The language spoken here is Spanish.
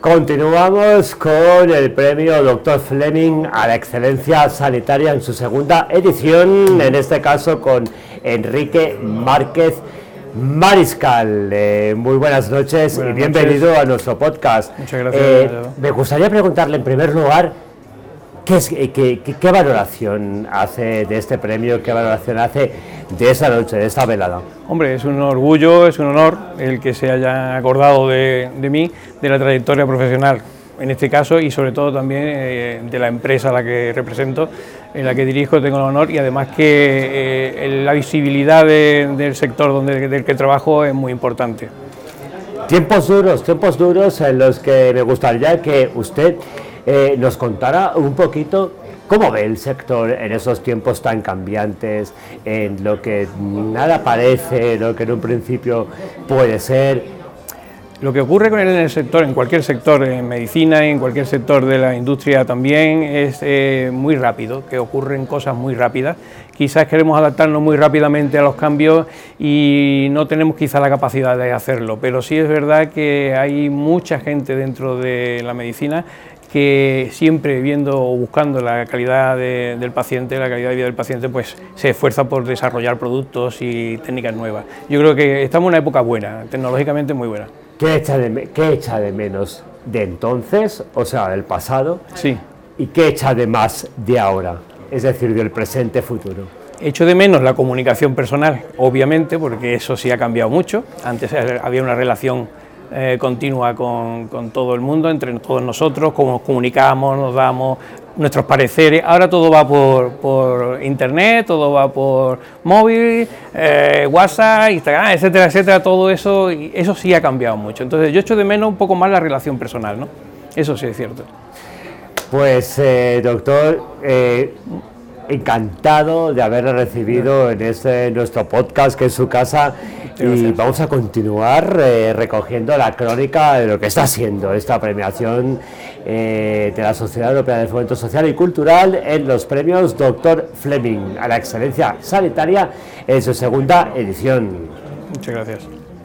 Continuamos con el premio Dr. Fleming a la excelencia sanitaria en su segunda edición, en este caso con Enrique Márquez Mariscal. Eh, muy buenas noches y bienvenido a nuestro podcast. Muchas gracias. Eh, me gustaría preguntarle en primer lugar, ¿qué, qué valoración hace de este premio? ¿Qué valoración hace de esa noche, de esta velada? Hombre, es un orgullo, es un honor el que se haya acordado de, mí, de la trayectoria profesional en este caso y sobre todo también eh, de la empresa a la que represento, en la que dirijo, tengo el honor y además que eh, la visibilidad del sector donde, del que trabajo es muy importante. Tiempos duros, tiempos duros en los que me gustaría que usted eh, nos contara un poquito ¿Cómo ve el sector en esos tiempos tan cambiantes, en lo que nada parece, lo que en un principio puede ser? Lo que ocurre con en el sector, en cualquier sector, en medicina, en cualquier sector de la industria también, es eh, muy rápido, que ocurren cosas muy rápidas. Quizás queremos adaptarnos muy rápidamente a los cambios y no tenemos quizá la capacidad de hacerlo, pero sí es verdad que hay mucha gente dentro de la medicina que siempre viendo o buscando la calidad del paciente, la calidad de vida del paciente, pues se esfuerza por desarrollar productos y técnicas nuevas. Yo creo que estamos en una época buena, tecnológicamente muy buena. ¿Qué echa de, qué echa de menos de entonces, o sea, del pasado? Sí. ¿Y qué echa de más de ahora, es decir, del presente futuro? Echo de menos la comunicación personal, obviamente, porque eso sí ha cambiado mucho. Antes había una relación eh, continua con, con, todo el mundo, entre todos nosotros, cómo nos comunicamos, nos damos nuestros pareceres. Ahora todo va por, por internet, todo va por móvil, eh, WhatsApp, Instagram, etcétera, etcétera. Todo eso, eso sí ha cambiado mucho. Entonces yo echo de menos un poco más la relación personal, ¿no? Eso sí es cierto. Pues, eh, doctor, encantado de haberle recibido en este nuestro podcast, que es su casa, y vamos a continuar eh, recogiendo la crónica de lo que está siendo esta premiación eh, de la Sociedad Europea de Fomento Social y Cultural en los premios Dr. Fleming a la excelencia sanitaria en su segunda edición. Muchas gracias.